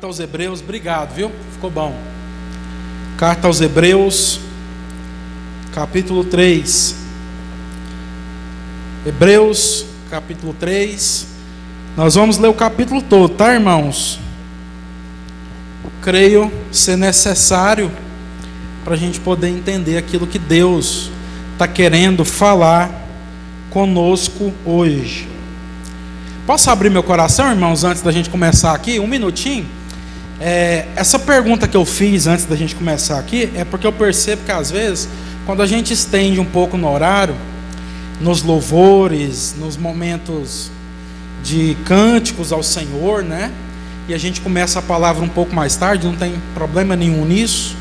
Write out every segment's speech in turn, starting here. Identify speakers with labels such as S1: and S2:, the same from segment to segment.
S1: Carta aos Hebreus, obrigado, viu? Ficou bom. Carta aos Hebreus, capítulo 3. Hebreus, capítulo 3. Nós vamos ler o capítulo todo, tá, irmãos? Creio ser necessário para a gente poder entender aquilo que Deus está querendo falar conosco hoje. Posso abrir meu coração, irmãos, antes da gente começar aqui? Um minutinho. É, essa pergunta que eu fiz antes da gente começar aqui é porque eu percebo que às vezes, quando a gente estende um pouco no horário, nos louvores, nos momentos de cânticos ao Senhor, né? E a gente começa a palavra um pouco mais tarde, não tem problema nenhum nisso,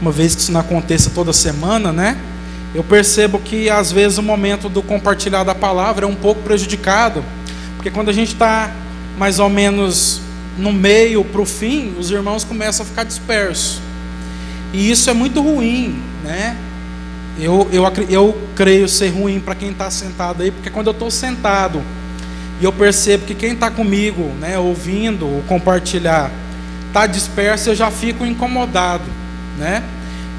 S1: uma vez que isso não aconteça toda semana, né? Eu percebo que às vezes o momento do compartilhar da palavra é um pouco prejudicado porque quando a gente está mais ou menos no meio para o fim, os irmãos começam a ficar dispersos. E isso é muito ruim, né? Eu, eu, eu creio ser ruim para quem está sentado aí, porque quando eu estou sentado e eu percebo que quem está comigo, né, ouvindo ou compartilhar, está disperso, eu já fico incomodado, né?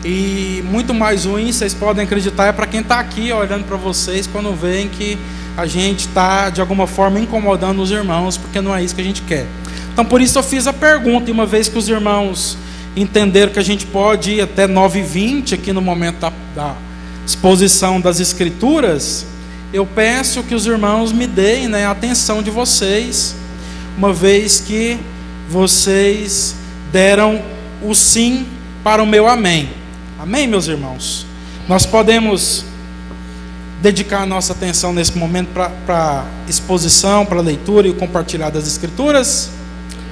S1: E muito mais ruim, vocês podem acreditar, é para quem está aqui olhando para vocês quando veem que a gente está, de alguma forma, incomodando os irmãos, porque não é isso que a gente quer. Então, por isso eu fiz a pergunta, e uma vez que os irmãos entenderam que a gente pode ir até 9h20 aqui no momento da, da exposição das Escrituras, eu peço que os irmãos me deem né, a atenção de vocês, uma vez que vocês deram o sim para o meu amém. Amém, meus irmãos? Nós podemos dedicar a nossa atenção nesse momento para exposição, para leitura e compartilhar das Escrituras?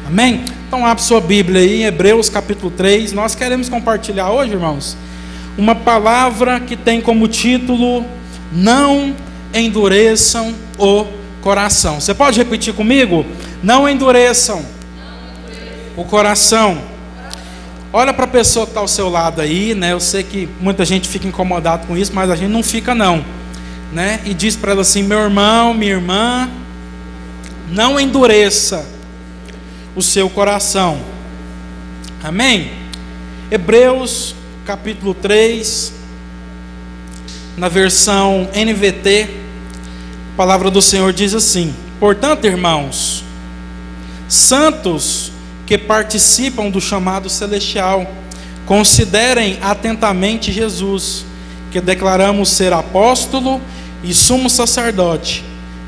S1: Amém? Então, abre sua Bíblia aí, Hebreus capítulo 3. Nós queremos compartilhar hoje, irmãos, uma palavra que tem como título: Não endureçam o coração. Você pode repetir comigo? Não endureçam o coração. Olha para a pessoa que está ao seu lado aí, né? Eu sei que muita gente fica incomodado com isso, mas a gente não fica, não né? E diz para ela assim: meu irmão, minha irmã, não endureça o seu coração. Amém? Hebreus capítulo 3, na versão NVT, a palavra do Senhor diz assim: Portanto, irmãos, santos que participam do chamado celestial, considerem atentamente Jesus, que declaramos ser apóstolo e sumo sacerdote,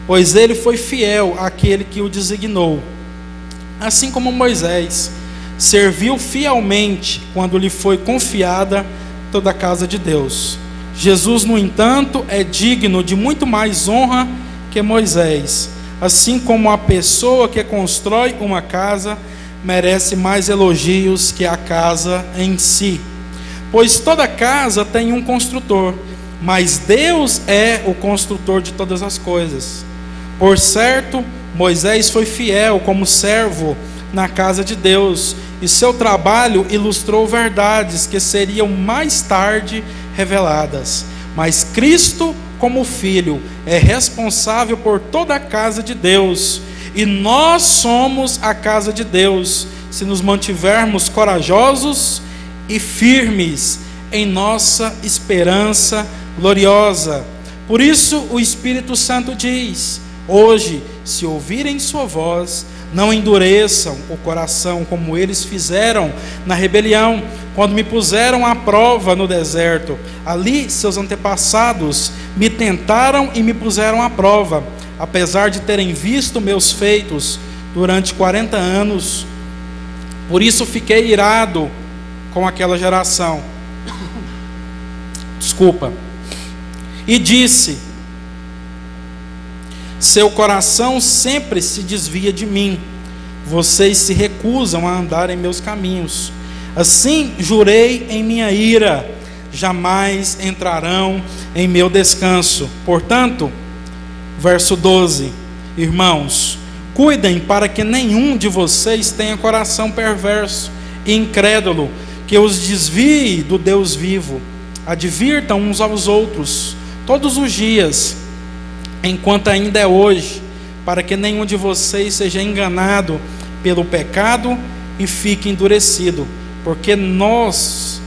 S1: pois ele foi fiel àquele que o designou. Assim como Moisés serviu fielmente quando lhe foi confiada toda a casa de Deus. Jesus, no entanto, é digno de muito mais honra que Moisés, assim como a pessoa que constrói uma casa merece mais elogios que a casa em si. Pois toda casa tem um construtor mas Deus é o construtor de todas as coisas. Por certo, Moisés foi fiel como servo na casa de Deus, e seu trabalho ilustrou verdades que seriam mais tarde reveladas. Mas Cristo, como filho, é responsável por toda a casa de Deus, e nós somos a casa de Deus, se nos mantivermos corajosos e firmes em nossa esperança gloriosa. Por isso o Espírito Santo diz: Hoje, se ouvirem sua voz, não endureçam o coração como eles fizeram na rebelião, quando me puseram à prova no deserto. Ali seus antepassados me tentaram e me puseram à prova, apesar de terem visto meus feitos durante 40 anos. Por isso fiquei irado com aquela geração. Desculpa e disse: Seu coração sempre se desvia de mim, vocês se recusam a andar em meus caminhos. Assim jurei em minha ira, jamais entrarão em meu descanso. Portanto, verso 12: Irmãos, cuidem para que nenhum de vocês tenha coração perverso e incrédulo, que os desvie do Deus vivo. Advirtam uns aos outros todos os dias, enquanto ainda é hoje, para que nenhum de vocês seja enganado pelo pecado e fique endurecido, porque nós,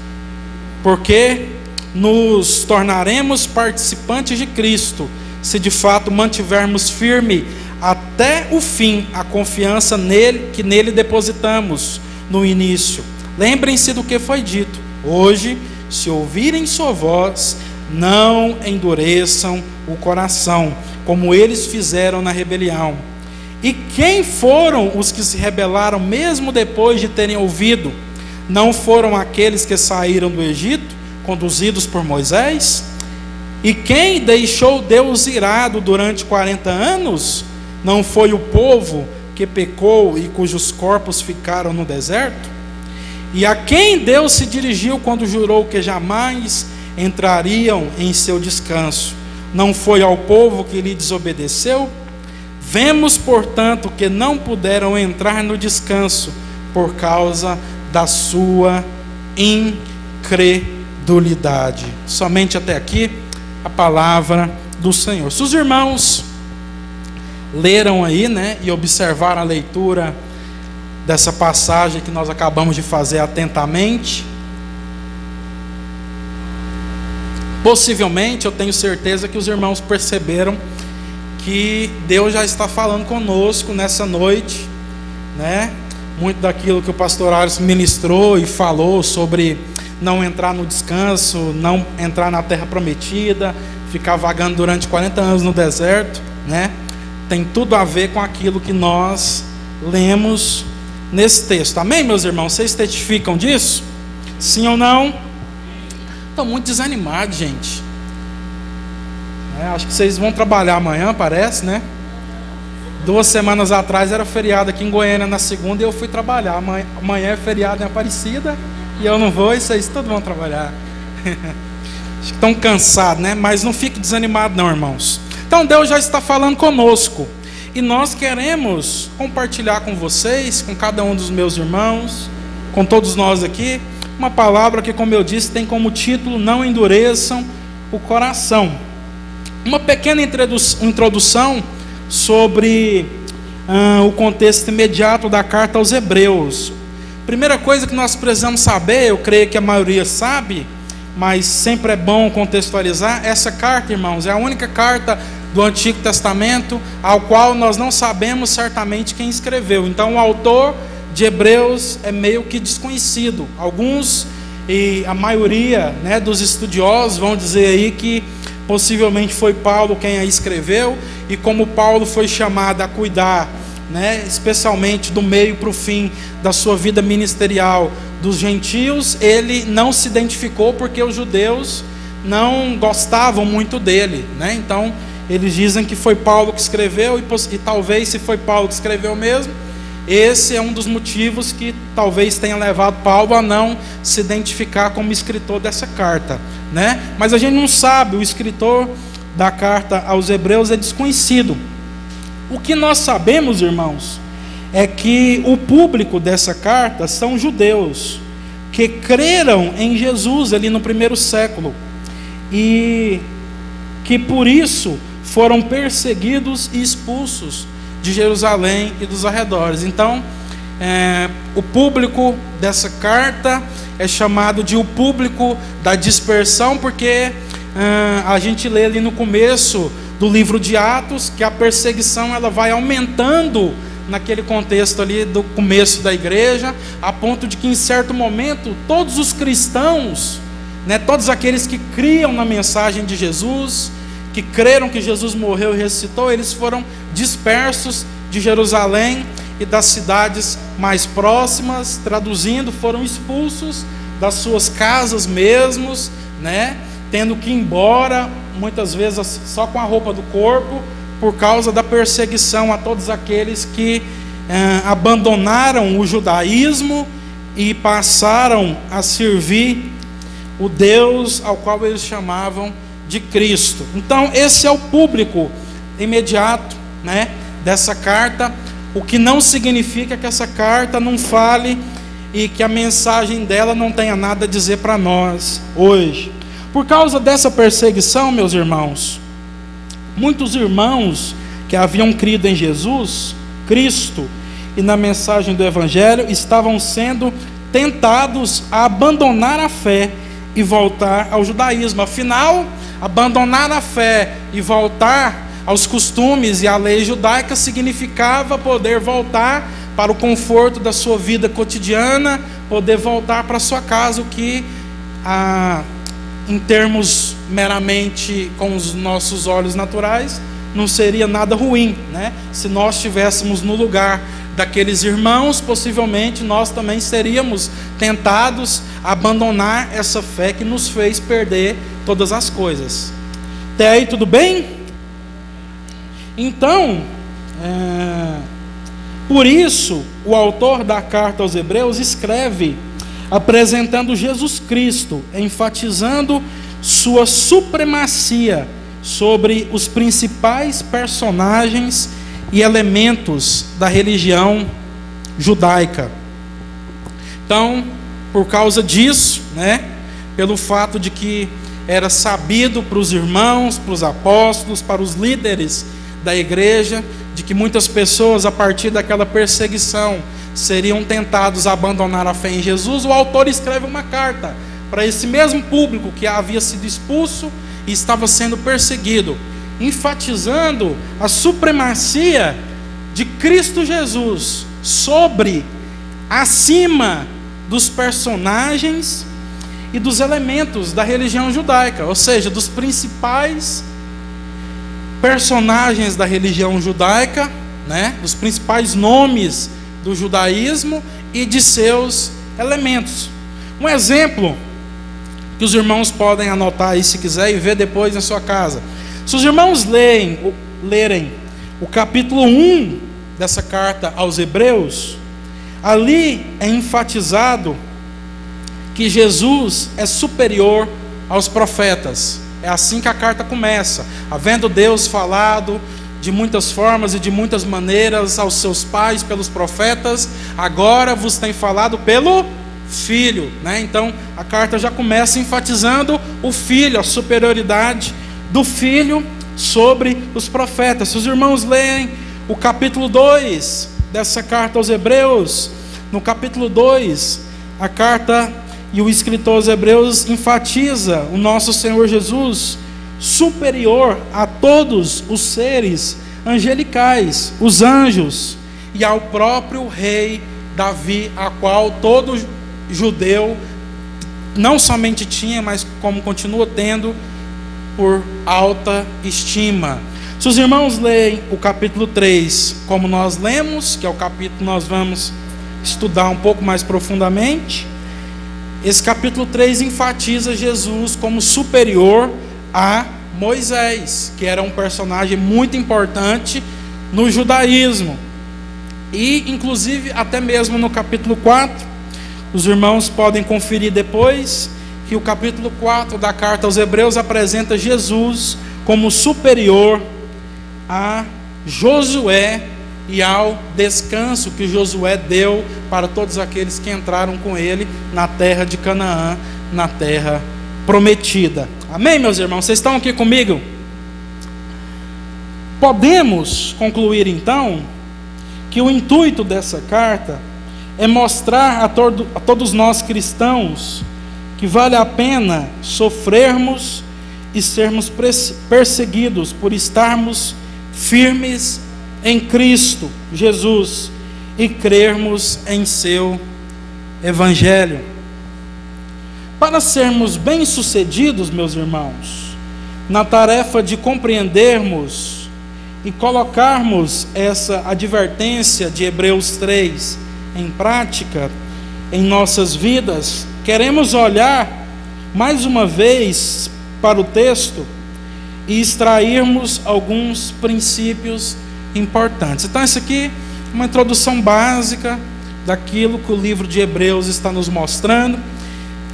S1: porque nos tornaremos participantes de Cristo, se de fato mantivermos firme até o fim a confiança nele que nele depositamos no início. Lembrem-se do que foi dito. Hoje, se ouvirem sua voz, não endureçam o coração, como eles fizeram na rebelião. E quem foram os que se rebelaram mesmo depois de terem ouvido? Não foram aqueles que saíram do Egito, conduzidos por Moisés? E quem deixou Deus irado durante 40 anos? Não foi o povo que pecou e cujos corpos ficaram no deserto? E a quem Deus se dirigiu quando jurou que jamais entrariam em seu descanso? Não foi ao povo que lhe desobedeceu? Vemos, portanto, que não puderam entrar no descanso por causa da sua incredulidade. Somente até aqui a palavra do Senhor. Se os irmãos leram aí, né, e observaram a leitura dessa passagem que nós acabamos de fazer atentamente, possivelmente eu tenho certeza que os irmãos perceberam que Deus já está falando conosco nessa noite, né? Muito daquilo que o pastor Ares ministrou e falou sobre não entrar no descanso, não entrar na terra prometida, ficar vagando durante 40 anos no deserto, né? Tem tudo a ver com aquilo que nós lemos nesse texto. Amém, meus irmãos? Vocês testificam disso? Sim ou não? Estou muito desanimado, gente. É, acho que vocês vão trabalhar amanhã, parece, né? Duas semanas atrás era feriado aqui em Goiânia na segunda e eu fui trabalhar. Amanhã, amanhã é feriado em Aparecida e eu não vou, e vocês todos vão trabalhar. Acho que estão cansados, né? Mas não fique desanimado, não, irmãos. Então Deus já está falando conosco. E nós queremos compartilhar com vocês, com cada um dos meus irmãos, com todos nós aqui, uma palavra que, como eu disse, tem como título Não endureçam o coração. Uma pequena introdução sobre ah, o contexto imediato da carta aos Hebreus. Primeira coisa que nós precisamos saber, eu creio que a maioria sabe, mas sempre é bom contextualizar. Essa carta, irmãos, é a única carta do Antigo Testamento ao qual nós não sabemos certamente quem escreveu. Então, o autor de Hebreus é meio que desconhecido. Alguns e a maioria né, dos estudiosos vão dizer aí que possivelmente foi Paulo quem a escreveu, e como Paulo foi chamado a cuidar né, especialmente do meio para o fim da sua vida ministerial dos gentios, ele não se identificou porque os judeus não gostavam muito dele. Né? Então, eles dizem que foi Paulo que escreveu, e, e talvez, se foi Paulo que escreveu mesmo, esse é um dos motivos que talvez tenha levado Paulo a não se identificar como escritor dessa carta. Né? Mas a gente não sabe, o escritor da carta aos Hebreus é desconhecido. O que nós sabemos, irmãos, é que o público dessa carta são judeus que creram em Jesus ali no primeiro século e que por isso foram perseguidos e expulsos de Jerusalém e dos arredores. Então, é, o público dessa carta é chamado de o público da dispersão, porque é, a gente lê ali no começo do livro de Atos, que a perseguição ela vai aumentando naquele contexto ali do começo da igreja, a ponto de que em certo momento todos os cristãos, né, todos aqueles que criam na mensagem de Jesus, que creram que Jesus morreu e ressuscitou, eles foram dispersos de Jerusalém e das cidades mais próximas, traduzindo, foram expulsos das suas casas mesmos, né? tendo que ir embora, muitas vezes só com a roupa do corpo, por causa da perseguição a todos aqueles que eh, abandonaram o judaísmo e passaram a servir o Deus ao qual eles chamavam de Cristo. Então, esse é o público imediato né, dessa carta, o que não significa que essa carta não fale e que a mensagem dela não tenha nada a dizer para nós hoje. Por causa dessa perseguição, meus irmãos, muitos irmãos que haviam crido em Jesus, Cristo, e na mensagem do Evangelho estavam sendo tentados a abandonar a fé e voltar ao judaísmo. Afinal, abandonar a fé e voltar aos costumes e à lei judaica significava poder voltar para o conforto da sua vida cotidiana, poder voltar para sua casa, o que ah, em termos meramente com os nossos olhos naturais, não seria nada ruim, né? Se nós estivéssemos no lugar daqueles irmãos, possivelmente nós também seríamos tentados a abandonar essa fé que nos fez perder todas as coisas. Até aí tudo bem? Então, é, por isso, o autor da carta aos Hebreus escreve apresentando Jesus Cristo, enfatizando sua supremacia sobre os principais personagens e elementos da religião judaica. Então, por causa disso, né, pelo fato de que era sabido para os irmãos, para os apóstolos, para os líderes da igreja, de que muitas pessoas, a partir daquela perseguição, seriam tentados a abandonar a fé em Jesus, o autor escreve uma carta para esse mesmo público que havia sido expulso e estava sendo perseguido, enfatizando a supremacia de Cristo Jesus sobre, acima dos personagens e dos elementos da religião judaica, ou seja, dos principais personagens da religião judaica, né, dos principais nomes do judaísmo e de seus elementos. Um exemplo que os irmãos podem anotar aí se quiser e ver depois na sua casa. Se os irmãos leem, lerem o capítulo 1 dessa carta aos Hebreus, ali é enfatizado que Jesus é superior aos profetas. É assim que a carta começa. Havendo Deus falado de muitas formas e de muitas maneiras aos seus pais pelos profetas, agora vos tem falado pelo Filho, né? Então a carta já começa enfatizando o Filho, a superioridade do Filho sobre os profetas. Se os irmãos leem o capítulo 2 dessa carta aos Hebreus, no capítulo 2, a carta e o escritor aos Hebreus enfatiza o nosso Senhor Jesus superior a todos os seres angelicais, os anjos, e ao próprio rei Davi, a qual todo judeu não somente tinha, mas como continua tendo por alta estima. Se os irmãos leem o capítulo 3, como nós lemos, que é o capítulo que nós vamos estudar um pouco mais profundamente, esse capítulo 3 enfatiza Jesus como superior a Moisés, que era um personagem muito importante no judaísmo. E, inclusive, até mesmo no capítulo 4, os irmãos podem conferir depois que o capítulo 4 da carta aos Hebreus apresenta Jesus como superior a Josué e ao descanso que Josué deu para todos aqueles que entraram com ele na terra de Canaã, na terra prometida. Amém, meus irmãos? Vocês estão aqui comigo? Podemos concluir então que o intuito dessa carta é mostrar a, todo, a todos nós cristãos que vale a pena sofrermos e sermos perseguidos por estarmos firmes em Cristo Jesus e crermos em seu Evangelho. Para sermos bem-sucedidos, meus irmãos, na tarefa de compreendermos e colocarmos essa advertência de Hebreus 3 em prática em nossas vidas, queremos olhar mais uma vez para o texto e extrairmos alguns princípios importantes. Então, isso aqui é uma introdução básica daquilo que o livro de Hebreus está nos mostrando.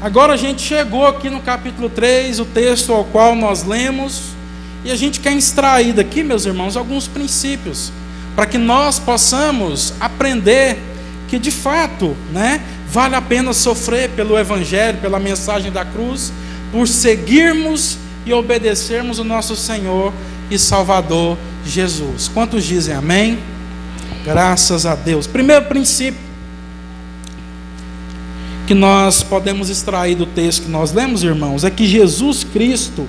S1: Agora a gente chegou aqui no capítulo 3, o texto ao qual nós lemos, e a gente quer extrair daqui, meus irmãos, alguns princípios, para que nós possamos aprender que de fato, né, vale a pena sofrer pelo evangelho, pela mensagem da cruz, por seguirmos e obedecermos o nosso Senhor e Salvador Jesus. Quantos dizem amém? Graças a Deus. Primeiro princípio que nós podemos extrair do texto que nós lemos, irmãos, é que Jesus Cristo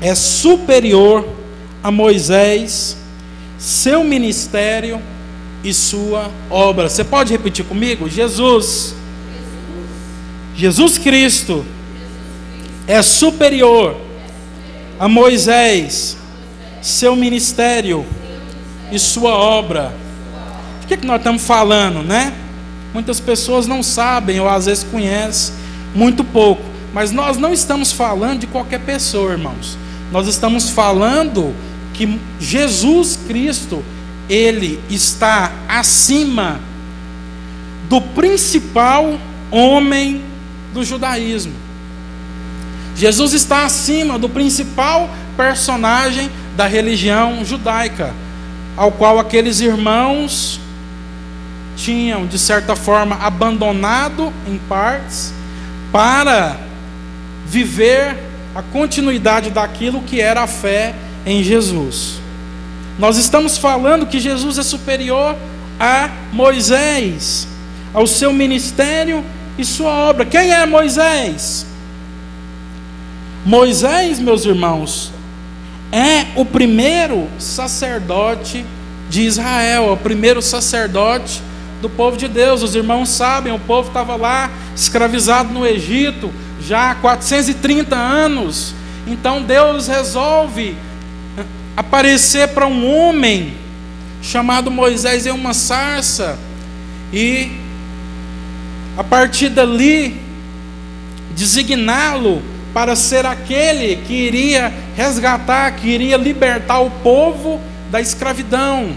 S1: é superior a Moisés, seu ministério e sua obra. Você pode repetir comigo? Jesus. Jesus Cristo é superior a Moisés, seu ministério e sua obra. O que, é que nós estamos falando, né? Muitas pessoas não sabem ou às vezes conhecem muito pouco, mas nós não estamos falando de qualquer pessoa, irmãos. Nós estamos falando que Jesus Cristo, ele está acima do principal homem do judaísmo. Jesus está acima do principal personagem da religião judaica, ao qual aqueles irmãos tinham, de certa forma, abandonado em partes para viver a continuidade daquilo que era a fé em Jesus. Nós estamos falando que Jesus é superior a Moisés, ao seu ministério e sua obra. Quem é Moisés? Moisés, meus irmãos, é o primeiro sacerdote de Israel, é o primeiro sacerdote do povo de Deus. Os irmãos sabem, o povo estava lá escravizado no Egito já há 430 anos. Então Deus resolve aparecer para um homem chamado Moisés em uma sarça e a partir dali designá-lo para ser aquele que iria resgatar, que iria libertar o povo da escravidão,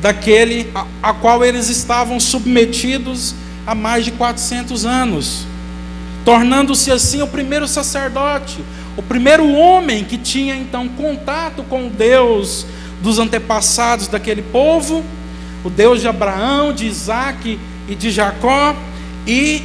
S1: daquele a, a qual eles estavam submetidos há mais de 400 anos, tornando-se assim o primeiro sacerdote, o primeiro homem que tinha então contato com Deus dos antepassados daquele povo, o Deus de Abraão, de Isaac e de Jacó, e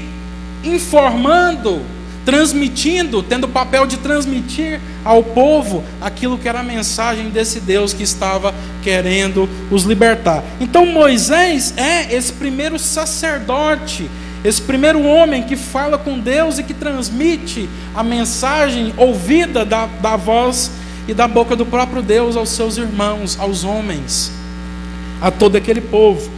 S1: informando, transmitindo, tendo o papel de transmitir ao povo aquilo que era a mensagem desse Deus que estava querendo os libertar. Então Moisés é esse primeiro sacerdote esse primeiro homem que fala com Deus e que transmite a mensagem ouvida da, da voz e da boca do próprio Deus aos seus irmãos, aos homens, a todo aquele povo.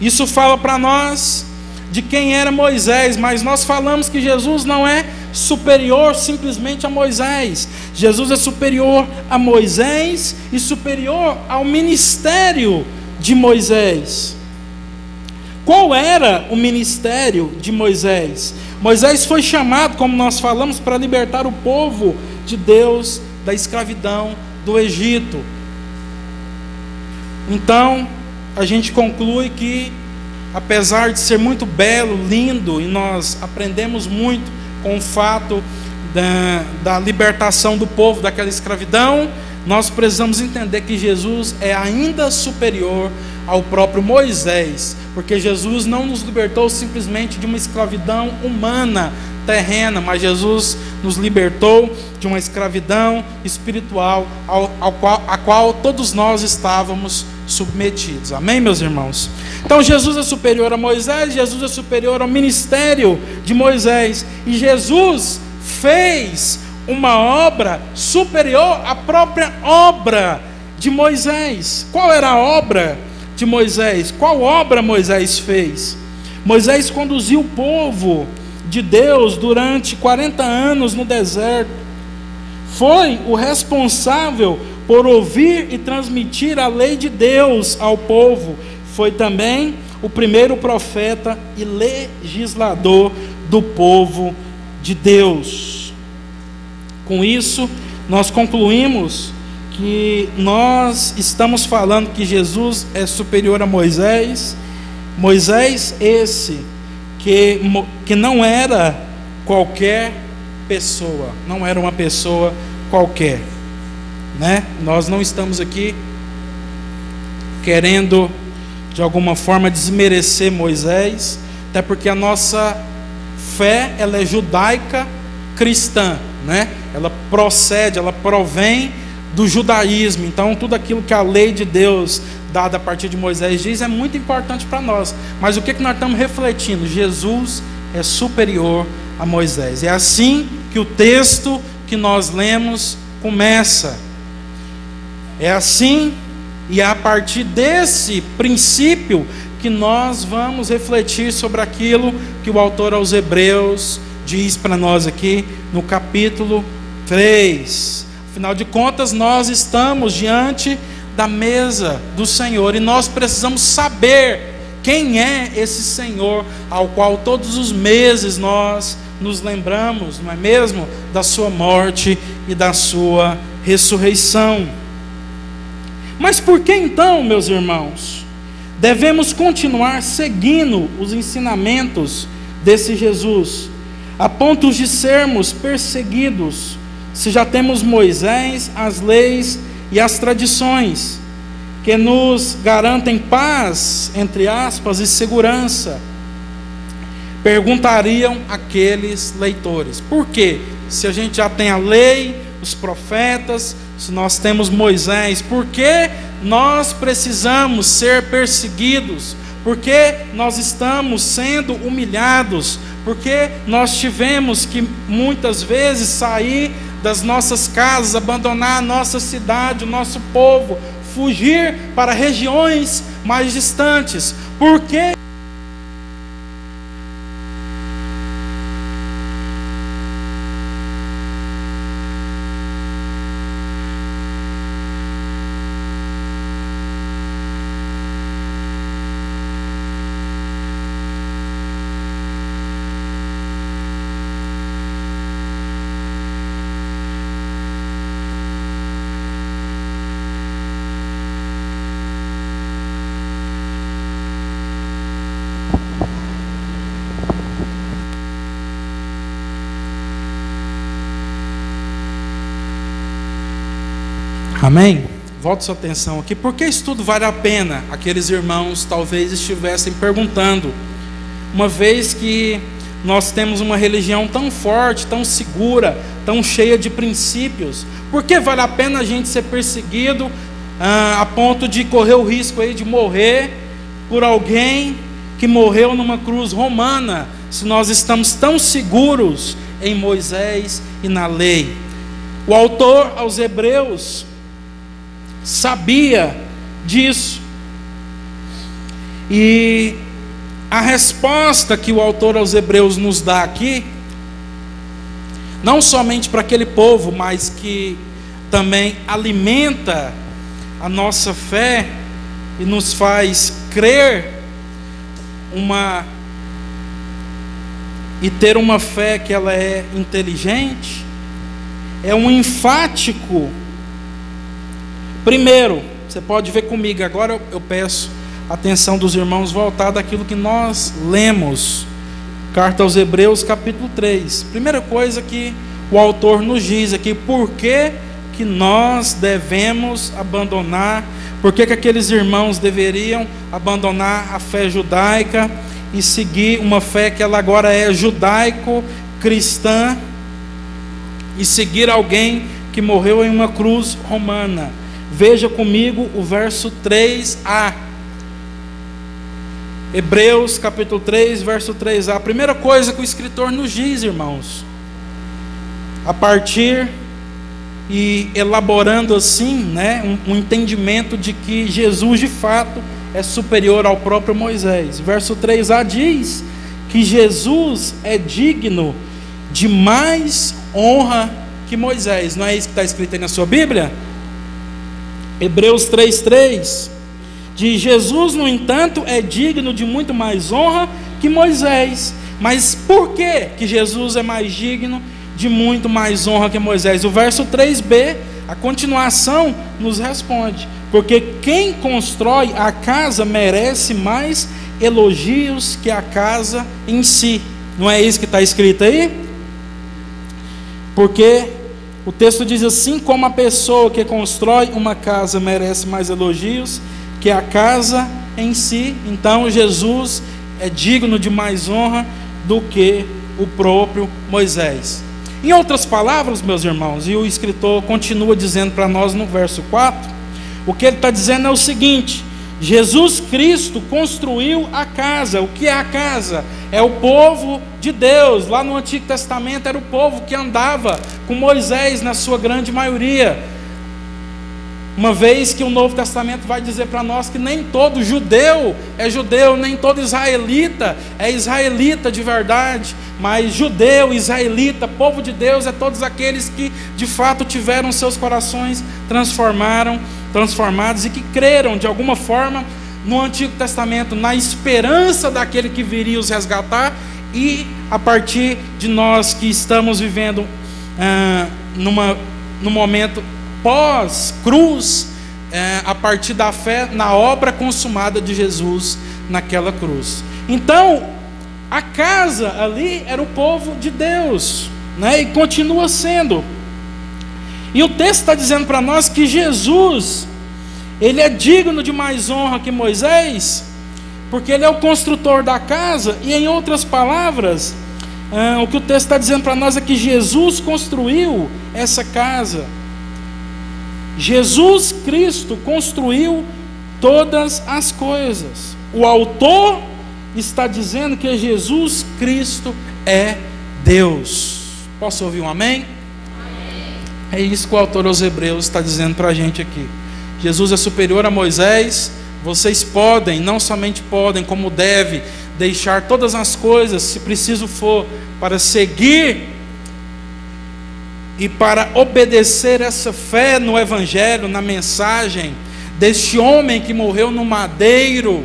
S1: Isso fala para nós de quem era Moisés, mas nós falamos que Jesus não é superior simplesmente a Moisés. Jesus é superior a Moisés e superior ao ministério de Moisés. Qual era o ministério de Moisés? Moisés foi chamado, como nós falamos, para libertar o povo de Deus da escravidão do Egito. Então, a gente conclui que, apesar de ser muito belo, lindo, e nós aprendemos muito com o fato da, da libertação do povo daquela escravidão, nós precisamos entender que Jesus é ainda superior ao próprio Moisés, porque Jesus não nos libertou simplesmente de uma escravidão humana, terrena, mas Jesus nos libertou de uma escravidão espiritual ao, ao qual, a qual todos nós estávamos submetidos. Amém, meus irmãos? Então Jesus é superior a Moisés, Jesus é superior ao ministério de Moisés, e Jesus fez uma obra superior à própria obra de Moisés. Qual era a obra de Moisés. Qual obra Moisés fez? Moisés conduziu o povo de Deus durante 40 anos no deserto. Foi o responsável por ouvir e transmitir a lei de Deus ao povo. Foi também o primeiro profeta e legislador do povo de Deus. Com isso, nós concluímos que nós estamos falando que Jesus é superior a Moisés, Moisés esse que, que não era qualquer pessoa, não era uma pessoa qualquer, né? Nós não estamos aqui querendo de alguma forma desmerecer Moisés, até porque a nossa fé ela é judaica cristã, né? Ela procede, ela provém do judaísmo. Então, tudo aquilo que a lei de Deus dada a partir de Moisés diz é muito importante para nós. Mas o que, que nós estamos refletindo? Jesus é superior a Moisés. É assim que o texto que nós lemos começa. É assim e é a partir desse princípio que nós vamos refletir sobre aquilo que o autor aos Hebreus diz para nós aqui no capítulo 3. Afinal de contas, nós estamos diante da mesa do Senhor e nós precisamos saber quem é esse Senhor ao qual todos os meses nós nos lembramos, não é mesmo? Da sua morte e da sua ressurreição. Mas por que então, meus irmãos, devemos continuar seguindo os ensinamentos desse Jesus, a ponto de sermos perseguidos, se já temos Moisés, as leis e as tradições, que nos garantem paz, entre aspas, e segurança? Perguntariam aqueles leitores. Por quê? Se a gente já tem a lei, os profetas, se nós temos Moisés, por que nós precisamos ser perseguidos? Por que nós estamos sendo humilhados? Porque nós tivemos que muitas vezes sair das nossas casas, abandonar a nossa cidade, o nosso povo, fugir para regiões mais distantes. Por Amém? Volte sua atenção aqui. Por que isso tudo vale a pena? Aqueles irmãos talvez estivessem perguntando. Uma vez que nós temos uma religião tão forte, tão segura, tão cheia de princípios, por que vale a pena a gente ser perseguido ah, a ponto de correr o risco aí de morrer por alguém que morreu numa cruz romana, se nós estamos tão seguros em Moisés e na lei? O autor aos Hebreus sabia disso. E a resposta que o autor aos Hebreus nos dá aqui, não somente para aquele povo, mas que também alimenta a nossa fé e nos faz crer uma e ter uma fé que ela é inteligente, é um enfático Primeiro, você pode ver comigo, agora eu peço atenção dos irmãos voltar daquilo que nós lemos. Carta aos Hebreus, capítulo 3. Primeira coisa que o autor nos diz aqui, por que, que nós devemos abandonar, por que, que aqueles irmãos deveriam abandonar a fé judaica e seguir uma fé que ela agora é judaico-cristã e seguir alguém que morreu em uma cruz romana. Veja comigo o verso 3a. Hebreus capítulo 3, verso 3a. A primeira coisa que o escritor nos diz, irmãos, a partir e elaborando assim, né, um, entendimento de que Jesus de fato é superior ao próprio Moisés. Verso 3a diz que Jesus é digno de mais honra que Moisés. Não é isso que está escrito aí na sua Bíblia? Hebreus 3,3 diz: Jesus, no entanto, é digno de muito mais honra que Moisés. Mas por que, que Jesus é mais digno de muito mais honra que Moisés? O verso 3b, a continuação, nos responde: Porque quem constrói a casa merece mais elogios que a casa em si. Não é isso que está escrito aí? Porque o texto diz assim: como a pessoa que constrói uma casa merece mais elogios que a casa em si, então Jesus é digno de mais honra do que o próprio Moisés. Em outras palavras, meus irmãos, e o escritor continua dizendo para nós no verso 4, o que ele está dizendo é o seguinte: Jesus Cristo construiu a casa. O que é a casa? É o povo de Deus. Lá no Antigo Testamento era o povo que andava com Moisés na sua grande maioria. Uma vez que o Novo Testamento vai dizer para nós que nem todo judeu é judeu, nem todo israelita é israelita de verdade, mas judeu, israelita, povo de Deus é todos aqueles que de fato tiveram seus corações transformaram, transformados e que creram de alguma forma no Antigo Testamento, na esperança daquele que viria os resgatar e a partir de nós que estamos vivendo ah, numa, num momento pós-cruz, é, a partir da fé na obra consumada de Jesus naquela cruz. Então, a casa ali era o povo de Deus, né? e continua sendo. E o texto está dizendo para nós que Jesus, ele é digno de mais honra que Moisés, porque ele é o construtor da casa, e em outras palavras, é, o que o texto está dizendo para nós é que Jesus construiu essa casa. Jesus Cristo construiu todas as coisas. O autor está dizendo que Jesus Cristo é Deus. Posso ouvir um amém? amém. É isso que o autor aos Hebreus está dizendo para a gente aqui. Jesus é superior a Moisés. Vocês podem, não somente podem, como deve, deixar todas as coisas, se preciso for, para seguir e para obedecer essa fé no Evangelho, na mensagem deste homem que morreu no madeiro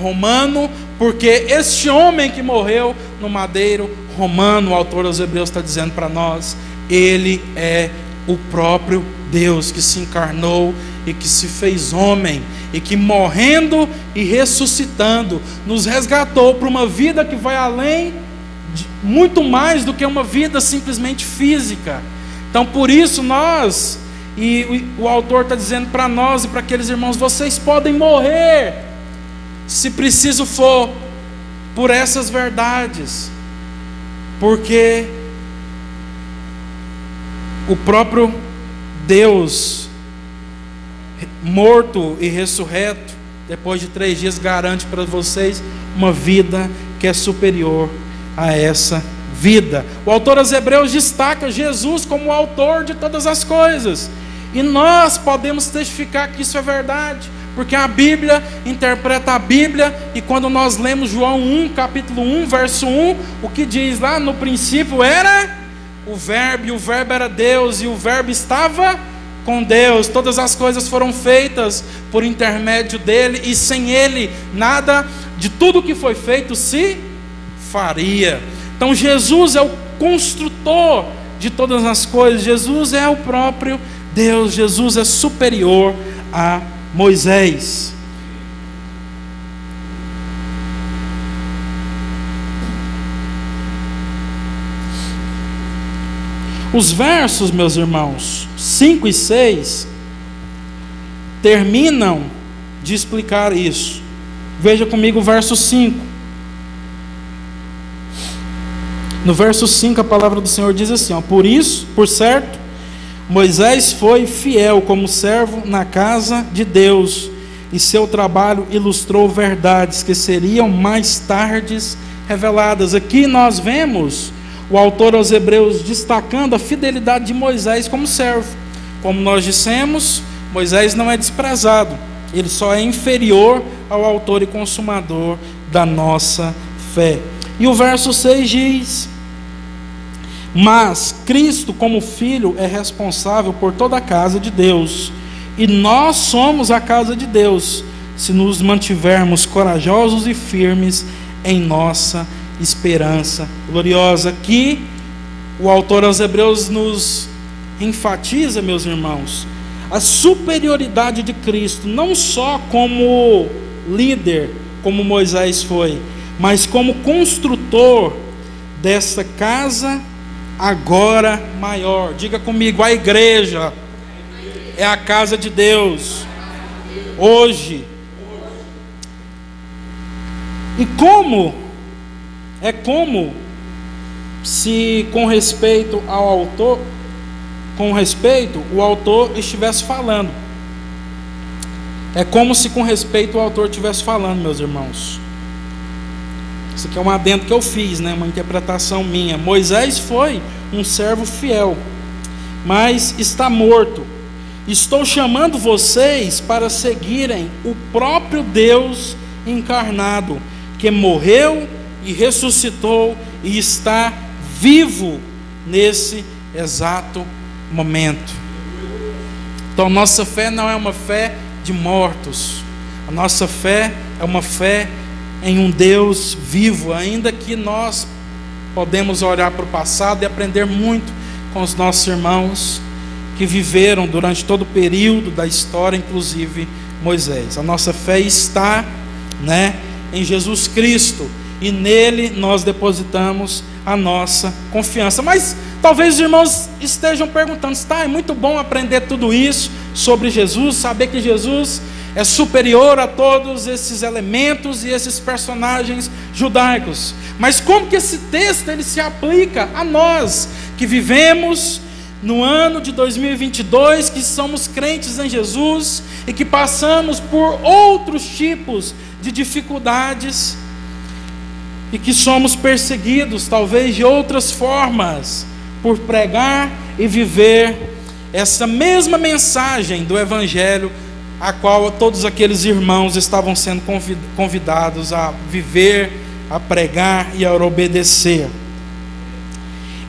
S1: romano, porque este homem que morreu no madeiro romano, o autor aos Hebreus está dizendo para nós, ele é o próprio Deus que se encarnou e que se fez homem e que morrendo e ressuscitando nos resgatou para uma vida que vai além de, muito mais do que uma vida simplesmente física então, por isso, nós, e o, o autor está dizendo para nós e para aqueles irmãos: vocês podem morrer, se preciso for, por essas verdades, porque o próprio Deus, morto e ressurreto, depois de três dias, garante para vocês uma vida que é superior a essa vida. O autor aos Hebreus destaca Jesus como o autor de todas as coisas. E nós podemos testificar que isso é verdade, porque a Bíblia interpreta a Bíblia, e quando nós lemos João 1, capítulo 1, verso 1, o que diz lá no princípio era o Verbo, e o Verbo era Deus, e o Verbo estava com Deus, todas as coisas foram feitas por intermédio dele, e sem ele, nada de tudo que foi feito se faria. Então Jesus é o construtor de todas as coisas, Jesus é o próprio Deus, Jesus é superior a Moisés. Os versos, meus irmãos, 5 e 6, terminam de explicar isso. Veja comigo o verso 5. No verso 5, a palavra do Senhor diz assim: ó, Por isso, por certo, Moisés foi fiel como servo na casa de Deus, e seu trabalho ilustrou verdades que seriam mais tardes reveladas. Aqui nós vemos o autor aos Hebreus destacando a fidelidade de Moisés como servo. Como nós dissemos, Moisés não é desprezado, ele só é inferior ao autor e consumador da nossa fé. E o verso 6 diz: mas Cristo, como Filho, é responsável por toda a casa de Deus. E nós somos a casa de Deus, se nos mantivermos corajosos e firmes em nossa esperança gloriosa. Aqui, o autor aos Hebreus nos enfatiza, meus irmãos, a superioridade de Cristo, não só como líder, como Moisés foi, mas como construtor dessa casa agora maior. Diga comigo, a igreja é a casa de Deus. Hoje. E como? É como se com respeito ao autor, com respeito, o autor estivesse falando. É como se com respeito o autor estivesse falando, meus irmãos. Isso aqui é um adendo que eu fiz, né? uma interpretação minha. Moisés foi um servo fiel, mas está morto. Estou chamando vocês para seguirem o próprio Deus encarnado, que morreu e ressuscitou e está vivo nesse exato momento. Então, nossa fé não é uma fé de mortos, a nossa fé é uma fé em um Deus vivo, ainda que nós podemos olhar para o passado e aprender muito com os nossos irmãos que viveram durante todo o período da história, inclusive Moisés. A nossa fé está, né, em Jesus Cristo e nele nós depositamos a nossa confiança. Mas talvez os irmãos estejam perguntando: está, é muito bom aprender tudo isso sobre Jesus, saber que Jesus é superior a todos esses elementos e esses personagens judaicos. Mas como que esse texto ele se aplica a nós que vivemos no ano de 2022, que somos crentes em Jesus e que passamos por outros tipos de dificuldades e que somos perseguidos, talvez de outras formas, por pregar e viver essa mesma mensagem do Evangelho, a qual todos aqueles irmãos estavam sendo convidados a viver, a pregar e a obedecer.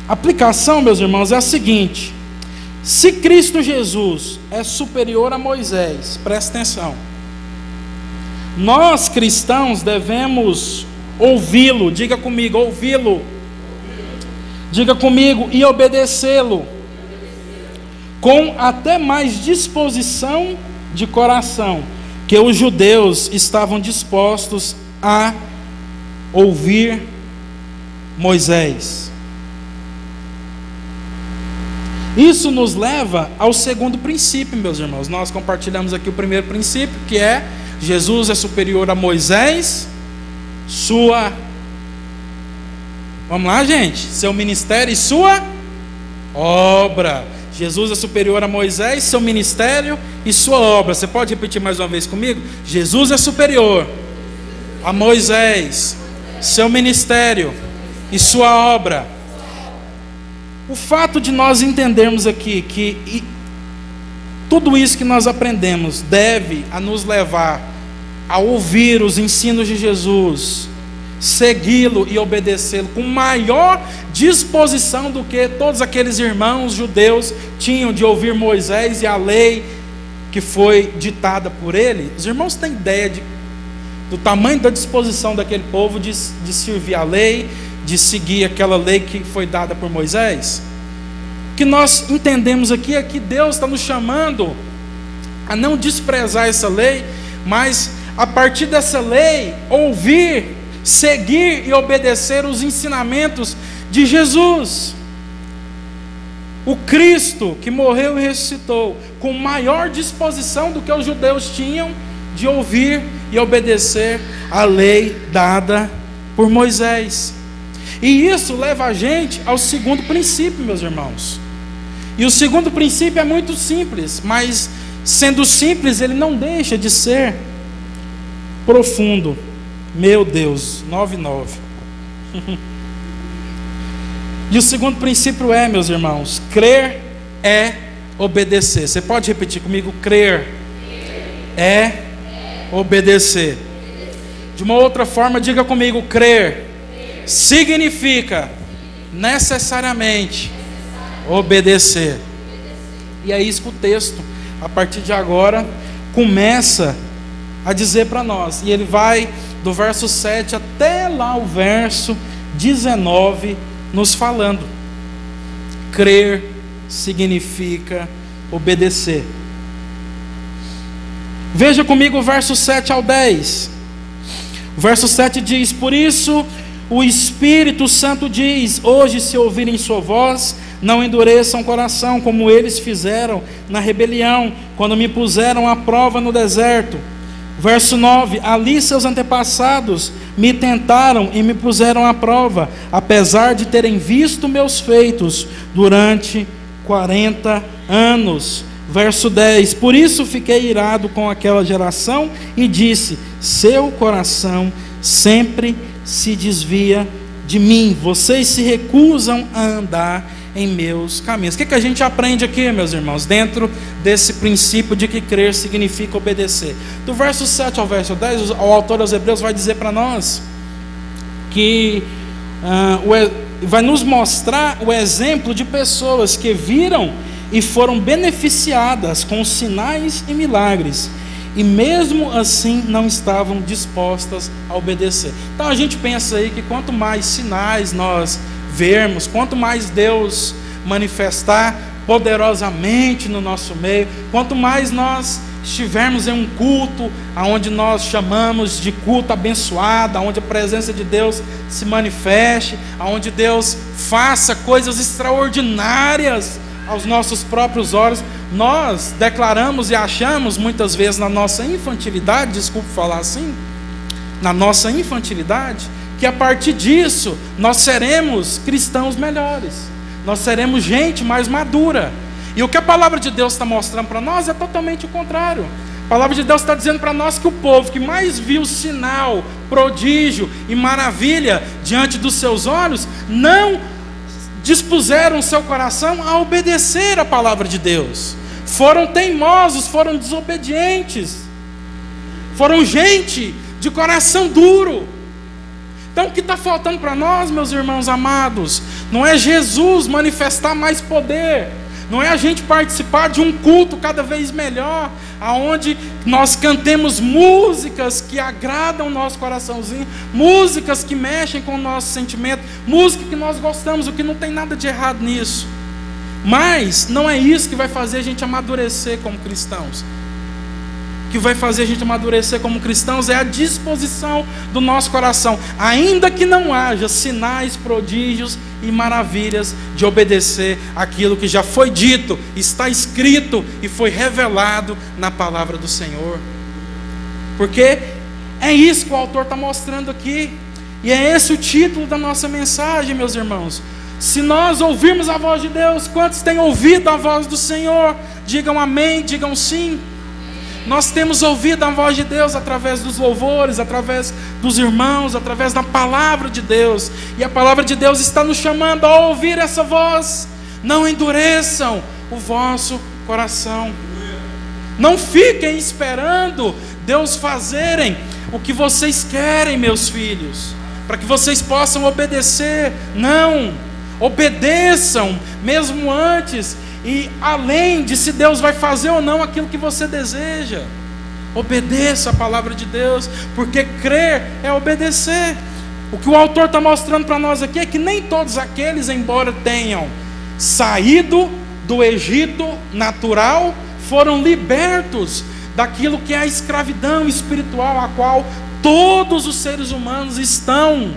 S1: A aplicação, meus irmãos, é a seguinte: se Cristo Jesus é superior a Moisés, presta atenção. Nós cristãos devemos ouvi-lo, diga comigo, ouvi-lo. Diga comigo, e obedecê-lo, com até mais disposição de coração, que os judeus estavam dispostos a ouvir Moisés. Isso nos leva ao segundo princípio, meus irmãos. Nós compartilhamos aqui o primeiro princípio, que é Jesus é superior a Moisés sua. Vamos lá, gente? Seu ministério e sua obra. Jesus é superior a Moisés, seu ministério e sua obra. Você pode repetir mais uma vez comigo? Jesus é superior a Moisés, seu ministério e sua obra. O fato de nós entendermos aqui que tudo isso que nós aprendemos deve a nos levar a ouvir os ensinos de Jesus, segui-lo e obedecê-lo com maior disposição do que todos aqueles irmãos judeus tinham de ouvir Moisés e a lei que foi ditada por ele. Os irmãos têm ideia de, do tamanho da disposição daquele povo de, de servir a lei, de seguir aquela lei que foi dada por Moisés? O que nós entendemos aqui é que Deus está nos chamando a não desprezar essa lei, mas a partir dessa lei, ouvir, seguir e obedecer os ensinamentos de Jesus. O Cristo que morreu e ressuscitou, com maior disposição do que os judeus tinham de ouvir e obedecer a lei dada por Moisés. E isso leva a gente ao segundo princípio, meus irmãos. E o segundo princípio é muito simples, mas sendo simples, ele não deixa de ser profundo. Meu Deus, 9 9. e o segundo princípio é, meus irmãos, crer é obedecer. Você pode repetir comigo? Crer é obedecer. De uma outra forma, diga comigo: crer significa necessariamente obedecer. E é isso que o texto, a partir de agora, começa a dizer para nós. E ele vai do verso 7 até lá o verso 19 nos falando. Crer significa obedecer. Veja comigo o verso 7 ao 10. O verso 7 diz: Por isso o Espírito Santo diz: Hoje, se ouvirem sua voz, não endureçam o coração, como eles fizeram na rebelião, quando me puseram à prova no deserto Verso 9: Ali seus antepassados me tentaram e me puseram à prova, apesar de terem visto meus feitos durante 40 anos. Verso 10: Por isso fiquei irado com aquela geração e disse: Seu coração sempre se desvia de mim, vocês se recusam a andar em meus caminhos. O que, que a gente aprende aqui, meus irmãos, dentro desse princípio de que crer significa obedecer? Do verso 7 ao verso 10, o autor aos Hebreus vai dizer para nós que uh, vai nos mostrar o exemplo de pessoas que viram e foram beneficiadas com sinais e milagres, e mesmo assim não estavam dispostas a obedecer. Então a gente pensa aí que quanto mais sinais nós vermos, quanto mais Deus manifestar poderosamente no nosso meio, quanto mais nós estivermos em um culto, aonde nós chamamos de culto abençoado, aonde a presença de Deus se manifeste, aonde Deus faça coisas extraordinárias aos nossos próprios olhos, nós declaramos e achamos muitas vezes na nossa infantilidade, desculpe falar assim, na nossa infantilidade, que a partir disso nós seremos cristãos melhores, nós seremos gente mais madura. E o que a palavra de Deus está mostrando para nós é totalmente o contrário. A palavra de Deus está dizendo para nós que o povo que mais viu sinal, prodígio e maravilha diante dos seus olhos, não dispuseram seu coração a obedecer a palavra de Deus. Foram teimosos, foram desobedientes, foram gente de coração duro. Então o que está faltando para nós, meus irmãos amados, não é Jesus manifestar mais poder, não é a gente participar de um culto cada vez melhor, aonde nós cantemos músicas que agradam o nosso coraçãozinho, músicas que mexem com o nosso sentimento, música que nós gostamos, o que não tem nada de errado nisso. Mas não é isso que vai fazer a gente amadurecer como cristãos que vai fazer a gente amadurecer como cristãos é a disposição do nosso coração, ainda que não haja sinais, prodígios e maravilhas de obedecer aquilo que já foi dito, está escrito e foi revelado na palavra do Senhor. Porque é isso que o autor está mostrando aqui, e é esse o título da nossa mensagem, meus irmãos. Se nós ouvirmos a voz de Deus, quantos têm ouvido a voz do Senhor? Digam amém, digam sim. Nós temos ouvido a voz de Deus através dos louvores, através dos irmãos, através da palavra de Deus. E a palavra de Deus está nos chamando a ouvir essa voz. Não endureçam o vosso coração. Não fiquem esperando Deus fazerem o que vocês querem, meus filhos, para que vocês possam obedecer. Não, obedeçam mesmo antes e além de se Deus vai fazer ou não aquilo que você deseja. Obedeça a palavra de Deus, porque crer é obedecer. O que o autor está mostrando para nós aqui é que nem todos aqueles, embora tenham saído do Egito natural, foram libertos daquilo que é a escravidão espiritual a qual todos os seres humanos estão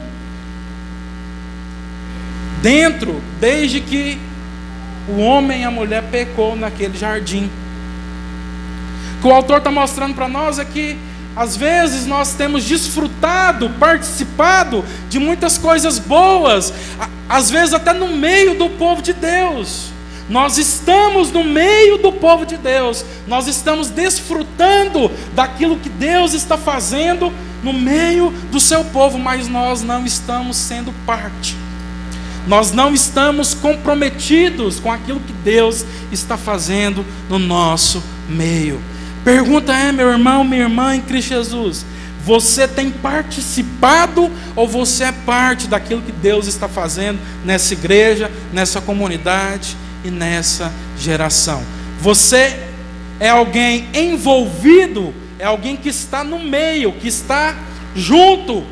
S1: dentro, desde que o homem e a mulher pecou naquele jardim. O que o autor está mostrando para nós é que às vezes nós temos desfrutado, participado de muitas coisas boas, às vezes até no meio do povo de Deus. Nós estamos no meio do povo de Deus, nós estamos desfrutando daquilo que Deus está fazendo no meio do seu povo, mas nós não estamos sendo parte. Nós não estamos comprometidos com aquilo que Deus está fazendo no nosso meio. Pergunta é, meu irmão, minha irmã em Cristo Jesus: você tem participado ou você é parte daquilo que Deus está fazendo nessa igreja, nessa comunidade e nessa geração? Você é alguém envolvido, é alguém que está no meio, que está junto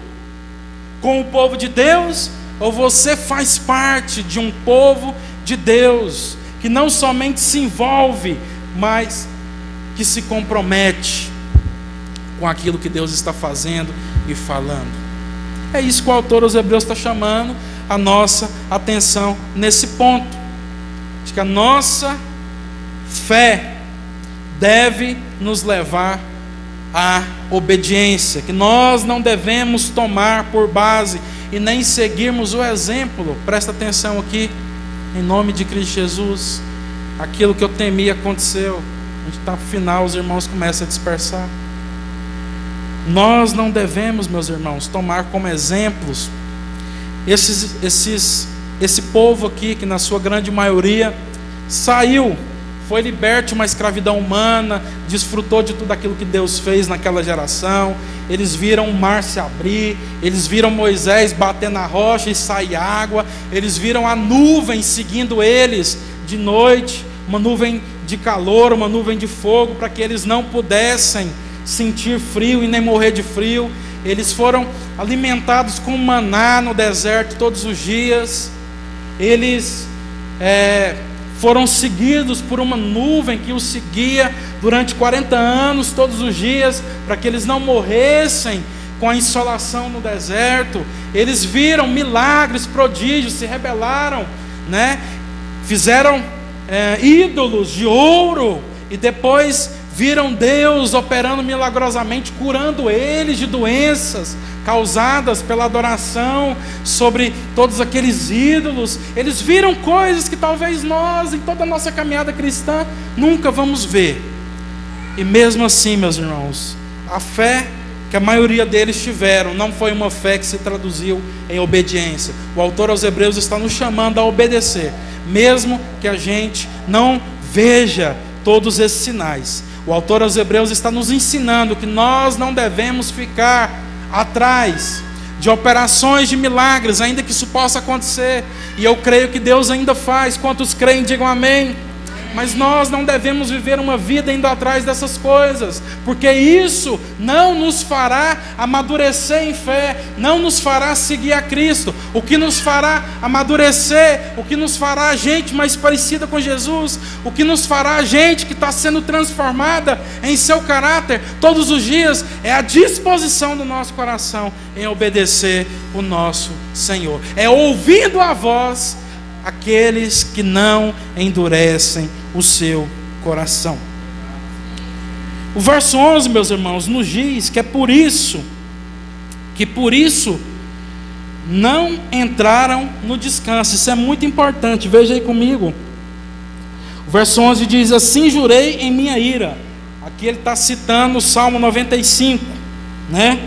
S1: com o povo de Deus ou você faz parte de um povo de Deus, que não somente se envolve, mas que se compromete com aquilo que Deus está fazendo e falando. É isso que o autor dos Hebreus está chamando a nossa atenção nesse ponto. De que a nossa fé deve nos levar à obediência, que nós não devemos tomar por base e nem seguirmos o exemplo, presta atenção aqui, em nome de Cristo Jesus, aquilo que eu temia aconteceu. A gente está no final, os irmãos começam a dispersar. Nós não devemos, meus irmãos, tomar como exemplos esses, esses, esse povo aqui, que na sua grande maioria saiu, foi liberto de uma escravidão humana, desfrutou de tudo aquilo que Deus fez naquela geração. Eles viram o mar se abrir, eles viram Moisés bater na rocha e sair água, eles viram a nuvem seguindo eles de noite, uma nuvem de calor, uma nuvem de fogo, para que eles não pudessem sentir frio e nem morrer de frio. Eles foram alimentados com maná no deserto todos os dias. Eles é, foram seguidos por uma nuvem que os seguia durante 40 anos, todos os dias, para que eles não morressem com a insolação no deserto. Eles viram milagres, prodígios, se rebelaram, né? fizeram é, ídolos de ouro e depois viram Deus operando milagrosamente, curando eles de doenças causadas pela adoração sobre todos aqueles ídolos. Eles viram coisas que talvez nós, em toda a nossa caminhada cristã, nunca vamos ver. E mesmo assim, meus irmãos, a fé que a maioria deles tiveram não foi uma fé que se traduziu em obediência. O autor aos Hebreus está nos chamando a obedecer, mesmo que a gente não veja todos esses sinais. O autor aos Hebreus está nos ensinando que nós não devemos ficar atrás de operações de milagres, ainda que isso possa acontecer. E eu creio que Deus ainda faz. Quantos creem, digam amém. Mas nós não devemos viver uma vida indo atrás dessas coisas, porque isso não nos fará amadurecer em fé, não nos fará seguir a Cristo. O que nos fará amadurecer, o que nos fará a gente mais parecida com Jesus, o que nos fará a gente que está sendo transformada em seu caráter todos os dias, é a disposição do nosso coração em obedecer o nosso Senhor, é ouvindo a voz aqueles que não endurecem o seu coração. O verso 11, meus irmãos, nos diz que é por isso, que por isso não entraram no descanso. Isso é muito importante, veja aí comigo. O verso 11 diz: Assim jurei em minha ira. Aqui ele está citando o Salmo 95, né?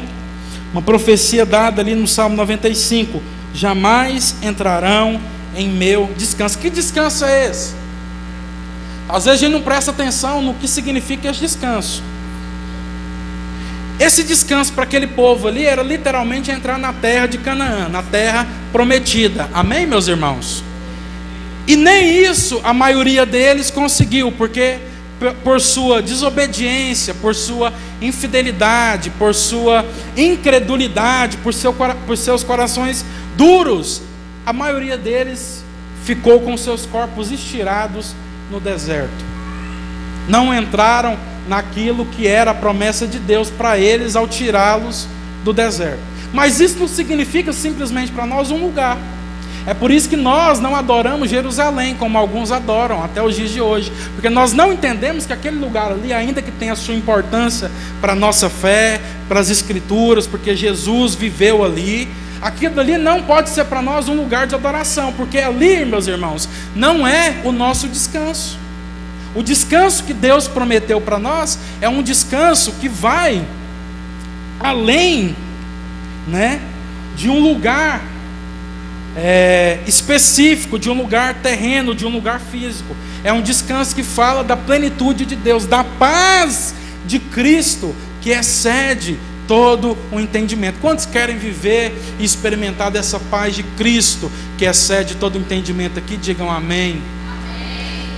S1: Uma profecia dada ali no Salmo 95: Jamais entrarão em meu descanso. Que descanso é esse? Às vezes a gente não presta atenção no que significa esse descanso. Esse descanso para aquele povo ali era literalmente entrar na terra de Canaã, na terra prometida. Amém, meus irmãos? E nem isso a maioria deles conseguiu, porque por sua desobediência, por sua infidelidade, por sua incredulidade, por, seu, por seus corações duros, a maioria deles ficou com seus corpos estirados no deserto. Não entraram naquilo que era a promessa de Deus para eles ao tirá-los do deserto. Mas isso não significa simplesmente para nós um lugar. É por isso que nós não adoramos Jerusalém, como alguns adoram até os dias de hoje, porque nós não entendemos que aquele lugar ali, ainda que tenha sua importância para a nossa fé, para as Escrituras, porque Jesus viveu ali, Aquilo ali não pode ser para nós um lugar de adoração, porque ali, meus irmãos, não é o nosso descanso. O descanso que Deus prometeu para nós é um descanso que vai além, né, de um lugar é, específico, de um lugar terreno, de um lugar físico. É um descanso que fala da plenitude de Deus, da paz de Cristo, que excede todo o entendimento. Quantos querem viver e experimentar dessa paz de Cristo que excede todo o entendimento aqui? Digam amém.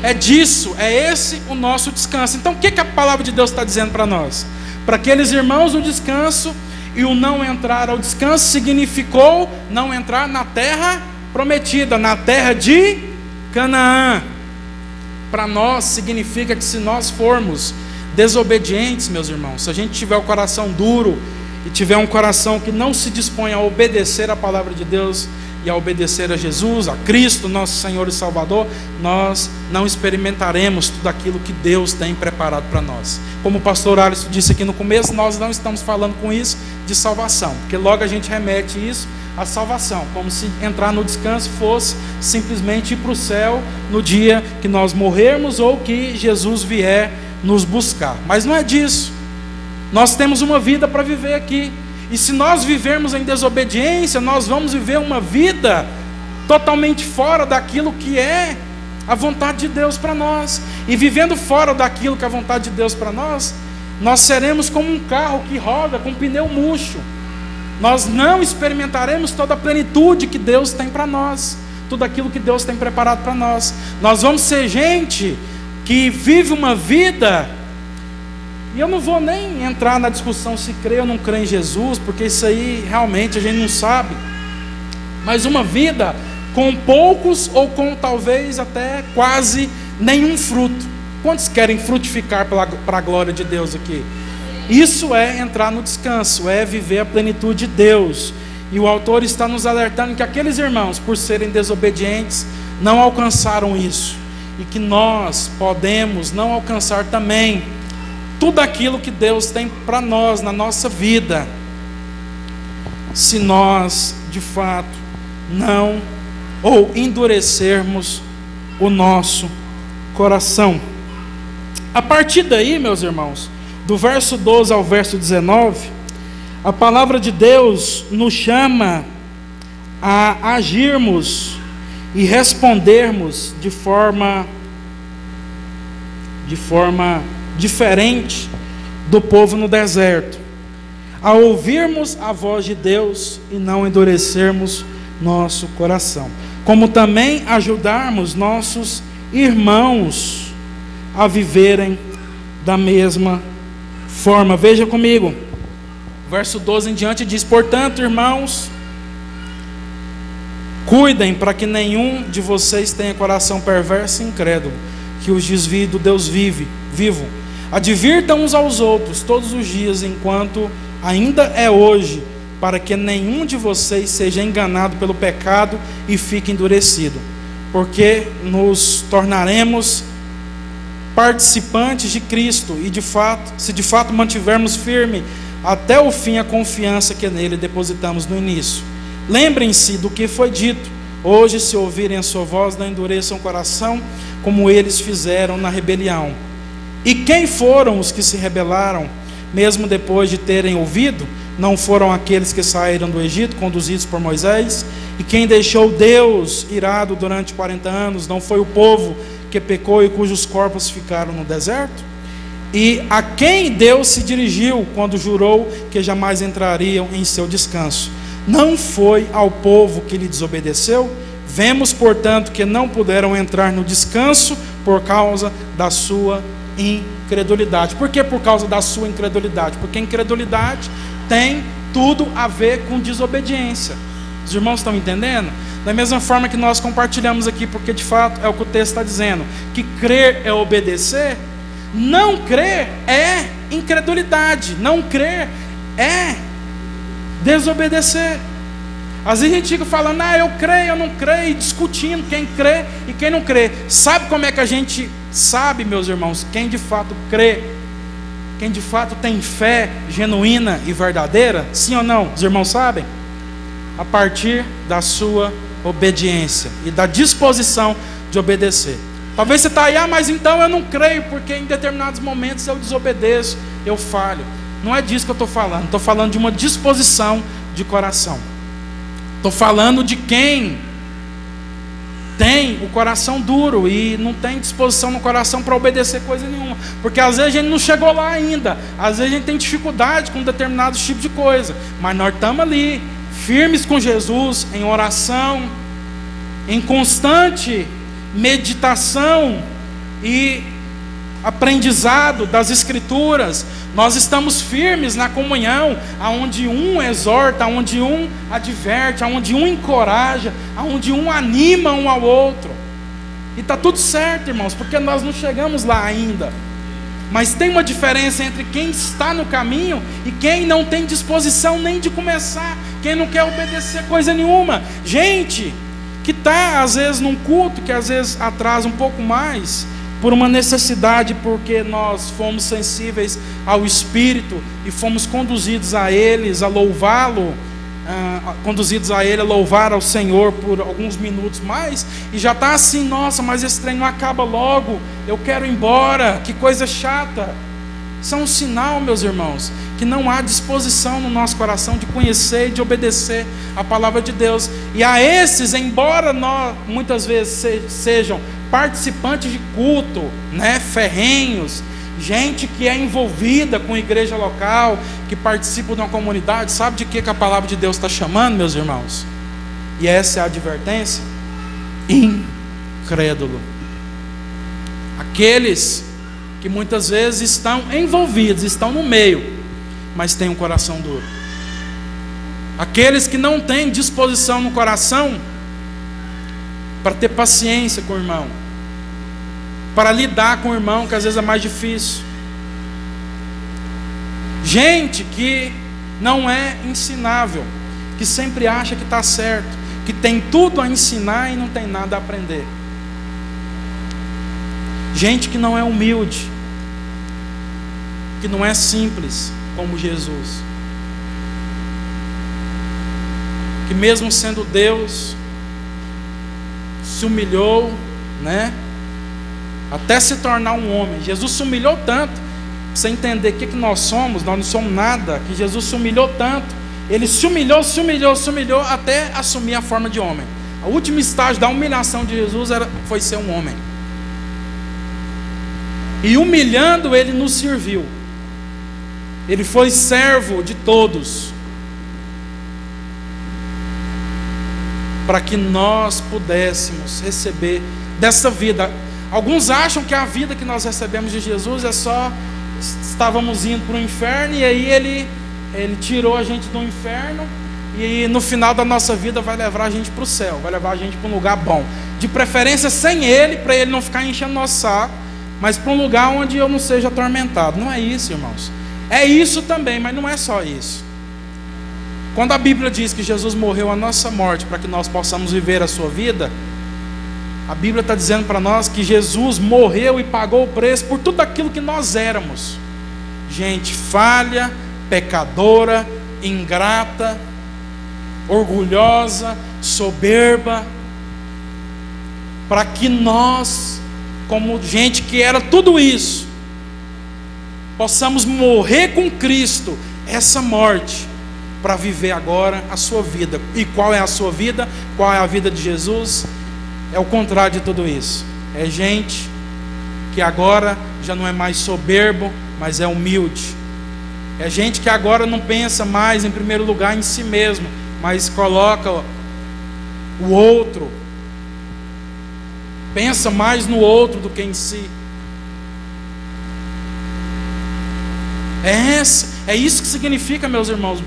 S1: É disso, é esse o nosso descanso. Então, o que, que a palavra de Deus está dizendo para nós? Para aqueles irmãos, o descanso e o não entrar ao descanso significou não entrar na terra prometida, na terra de Canaã. Para nós, significa que se nós formos desobedientes, meus irmãos, se a gente tiver o coração duro e tiver um coração que não se dispõe a obedecer a palavra de Deus, e a obedecer a Jesus, a Cristo, nosso Senhor e Salvador, nós não experimentaremos tudo aquilo que Deus tem preparado para nós. Como o pastor Alisson disse aqui no começo, nós não estamos falando com isso de salvação, porque logo a gente remete isso à salvação, como se entrar no descanso fosse simplesmente ir para o céu no dia que nós morrermos ou que Jesus vier nos buscar. Mas não é disso. Nós temos uma vida para viver aqui. E se nós vivermos em desobediência, nós vamos viver uma vida totalmente fora daquilo que é a vontade de Deus para nós. E vivendo fora daquilo que é a vontade de Deus para nós, nós seremos como um carro que roda com pneu murcho. Nós não experimentaremos toda a plenitude que Deus tem para nós, tudo aquilo que Deus tem preparado para nós. Nós vamos ser gente que vive uma vida e eu não vou nem entrar na discussão se crê ou não crê em Jesus, porque isso aí realmente a gente não sabe. Mas uma vida com poucos ou com talvez até quase nenhum fruto. Quantos querem frutificar para a glória de Deus aqui? Isso é entrar no descanso, é viver a plenitude de Deus. E o autor está nos alertando que aqueles irmãos, por serem desobedientes, não alcançaram isso. E que nós podemos não alcançar também tudo aquilo que Deus tem para nós na nossa vida, se nós de fato não ou endurecermos o nosso coração. A partir daí, meus irmãos, do verso 12 ao verso 19, a palavra de Deus nos chama a agirmos e respondermos de forma de forma diferente do povo no deserto, a ouvirmos a voz de Deus e não endurecermos nosso coração, como também ajudarmos nossos irmãos a viverem da mesma forma. Veja comigo, verso 12 em diante diz: Portanto, irmãos, cuidem para que nenhum de vocês tenha coração perverso e incrédulo, que os desvie do Deus vive, vivo Advirtam uns aos outros todos os dias, enquanto ainda é hoje, para que nenhum de vocês seja enganado pelo pecado e fique endurecido, porque nos tornaremos participantes de Cristo e de fato, se de fato mantivermos firme até o fim a confiança que nele depositamos no início. Lembrem-se do que foi dito. Hoje, se ouvirem a sua voz, não endureçam o coração, como eles fizeram na rebelião. E quem foram os que se rebelaram, mesmo depois de terem ouvido? Não foram aqueles que saíram do Egito, conduzidos por Moisés? E quem deixou Deus irado durante 40 anos, não foi o povo que pecou e cujos corpos ficaram no deserto? E a quem Deus se dirigiu quando jurou que jamais entrariam em seu descanso? Não foi ao povo que lhe desobedeceu? Vemos, portanto, que não puderam entrar no descanso por causa da sua incredulidade. Por que por causa da sua incredulidade? Porque incredulidade tem tudo a ver com desobediência. Os irmãos estão entendendo? Da mesma forma que nós compartilhamos aqui, porque de fato é o que o texto está dizendo, que crer é obedecer, não crer é incredulidade, não crer é desobedecer. Às vezes a gente fica falando, ah, eu creio, eu não creio, discutindo quem crê e quem não crê. Sabe como é que a gente sabe, meus irmãos, quem de fato crê, quem de fato tem fé genuína e verdadeira? Sim ou não? Os irmãos sabem? A partir da sua obediência e da disposição de obedecer. Talvez você está aí, ah, mas então eu não creio, porque em determinados momentos eu desobedeço, eu falho. Não é disso que eu estou falando, estou falando de uma disposição de coração. Estou falando de quem tem o coração duro e não tem disposição no coração para obedecer coisa nenhuma. Porque às vezes a gente não chegou lá ainda. Às vezes a gente tem dificuldade com determinados tipos de coisa. Mas nós estamos ali, firmes com Jesus, em oração, em constante meditação e aprendizado das Escrituras, nós estamos firmes na comunhão, aonde um exorta, aonde um adverte, aonde um encoraja, aonde um anima um ao outro. E está tudo certo, irmãos, porque nós não chegamos lá ainda. Mas tem uma diferença entre quem está no caminho e quem não tem disposição nem de começar, Quem não quer obedecer coisa nenhuma? Gente que está às vezes num culto que às vezes atrasa um pouco mais por uma necessidade, porque nós fomos sensíveis ao Espírito e fomos conduzidos a eles, a louvá-lo, uh, conduzidos a Ele a louvar ao Senhor por alguns minutos mais, e já está assim, nossa, mas esse trem acaba logo, eu quero ir embora, que coisa chata. É um sinal, meus irmãos, que não há disposição no nosso coração de conhecer e de obedecer a palavra de Deus. E a esses, embora nós muitas vezes sejam participantes de culto, né, ferrenhos, gente que é envolvida com igreja local, que participa de uma comunidade, sabe de que, que a palavra de Deus está chamando, meus irmãos? E essa é a advertência? Incrédulo. Aqueles que muitas vezes estão envolvidos, estão no meio, mas têm um coração duro. Aqueles que não têm disposição no coração para ter paciência com o irmão, para lidar com o irmão, que às vezes é mais difícil. Gente que não é ensinável, que sempre acha que está certo, que tem tudo a ensinar e não tem nada a aprender. Gente que não é humilde, que não é simples como Jesus. Que mesmo sendo Deus, se humilhou, né? Até se tornar um homem. Jesus se humilhou tanto, para você entender o que, que nós somos, nós não somos nada, que Jesus se humilhou tanto. Ele se humilhou, se humilhou, se humilhou até assumir a forma de homem. O último estágio da humilhação de Jesus era, foi ser um homem. E humilhando, ele nos serviu. Ele foi servo de todos. Para que nós pudéssemos receber dessa vida. Alguns acham que a vida que nós recebemos de Jesus é só estávamos indo para o inferno e aí ele, ele tirou a gente do inferno e no final da nossa vida vai levar a gente para o céu, vai levar a gente para um lugar bom. De preferência sem ele, para ele não ficar enchendo nosso saco mas para um lugar onde eu não seja atormentado. Não é isso, irmãos. É isso também, mas não é só isso. Quando a Bíblia diz que Jesus morreu a nossa morte para que nós possamos viver a sua vida, a Bíblia está dizendo para nós que Jesus morreu e pagou o preço por tudo aquilo que nós éramos. Gente falha, pecadora, ingrata, orgulhosa, soberba, para que nós como gente que era tudo isso, possamos morrer com Cristo, essa morte, para viver agora a sua vida. E qual é a sua vida? Qual é a vida de Jesus? É o contrário de tudo isso. É gente que agora já não é mais soberbo, mas é humilde. É gente que agora não pensa mais em primeiro lugar em si mesmo, mas coloca o outro pensa mais no outro do que em si. É, essa, é isso que significa, meus irmãos,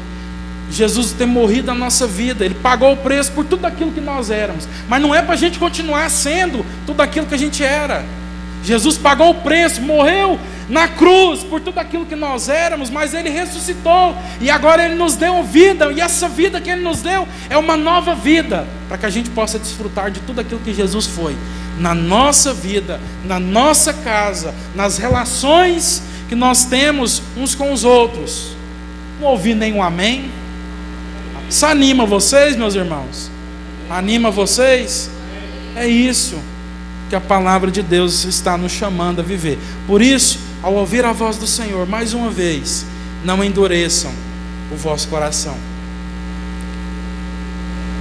S1: Jesus ter morrido na nossa vida, Ele pagou o preço por tudo aquilo que nós éramos, mas não é para a gente continuar sendo tudo aquilo que a gente era. Jesus pagou o preço, morreu na cruz por tudo aquilo que nós éramos, mas Ele ressuscitou e agora Ele nos deu vida, e essa vida que Ele nos deu é uma nova vida, para que a gente possa desfrutar de tudo aquilo que Jesus foi na nossa vida, na nossa casa, nas relações que nós temos uns com os outros. Não ouvi nenhum amém? Isso anima vocês, meus irmãos? Anima vocês? É isso que a palavra de Deus está nos chamando a viver. Por isso, ao ouvir a voz do Senhor, mais uma vez, não endureçam o vosso coração.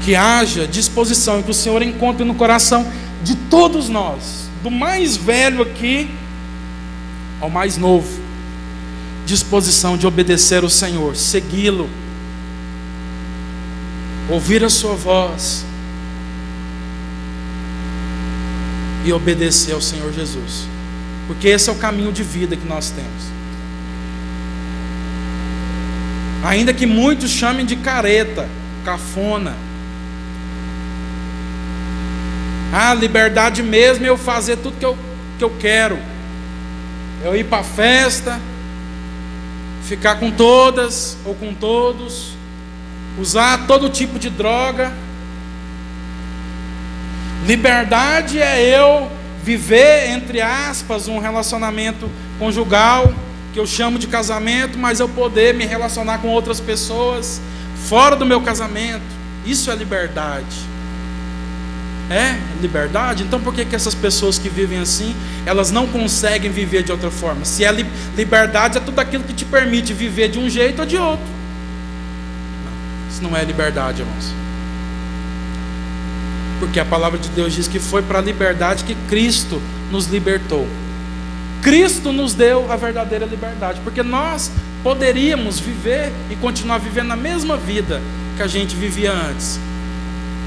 S1: Que haja disposição e que o Senhor encontre no coração de todos nós, do mais velho aqui ao mais novo, disposição de obedecer o Senhor, segui-lo, ouvir a Sua voz e obedecer ao Senhor Jesus, porque esse é o caminho de vida que nós temos. Ainda que muitos chamem de careta, cafona, Ah, liberdade mesmo é eu fazer tudo que eu, que eu quero. Eu ir para festa, ficar com todas ou com todos, usar todo tipo de droga. Liberdade é eu viver, entre aspas, um relacionamento conjugal, que eu chamo de casamento, mas eu poder me relacionar com outras pessoas fora do meu casamento. Isso é liberdade. É liberdade? Então por que, que essas pessoas que vivem assim, elas não conseguem viver de outra forma? Se é li liberdade, é tudo aquilo que te permite viver de um jeito ou de outro. Não, isso não é liberdade, irmãos. Porque a palavra de Deus diz que foi para a liberdade que Cristo nos libertou. Cristo nos deu a verdadeira liberdade, porque nós poderíamos viver e continuar vivendo a mesma vida que a gente vivia antes.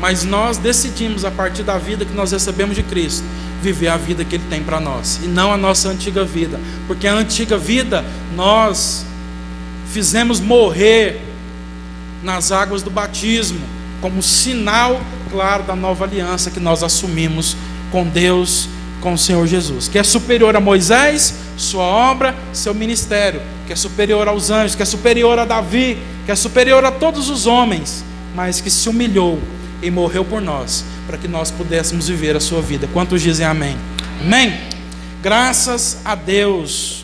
S1: Mas nós decidimos, a partir da vida que nós recebemos de Cristo, viver a vida que Ele tem para nós, e não a nossa antiga vida, porque a antiga vida nós fizemos morrer nas águas do batismo, como sinal claro da nova aliança que nós assumimos com Deus, com o Senhor Jesus, que é superior a Moisés, sua obra, seu ministério, que é superior aos anjos, que é superior a Davi, que é superior a todos os homens, mas que se humilhou e morreu por nós, para que nós pudéssemos viver a sua vida. Quantos dizem amém? Amém? Graças a Deus.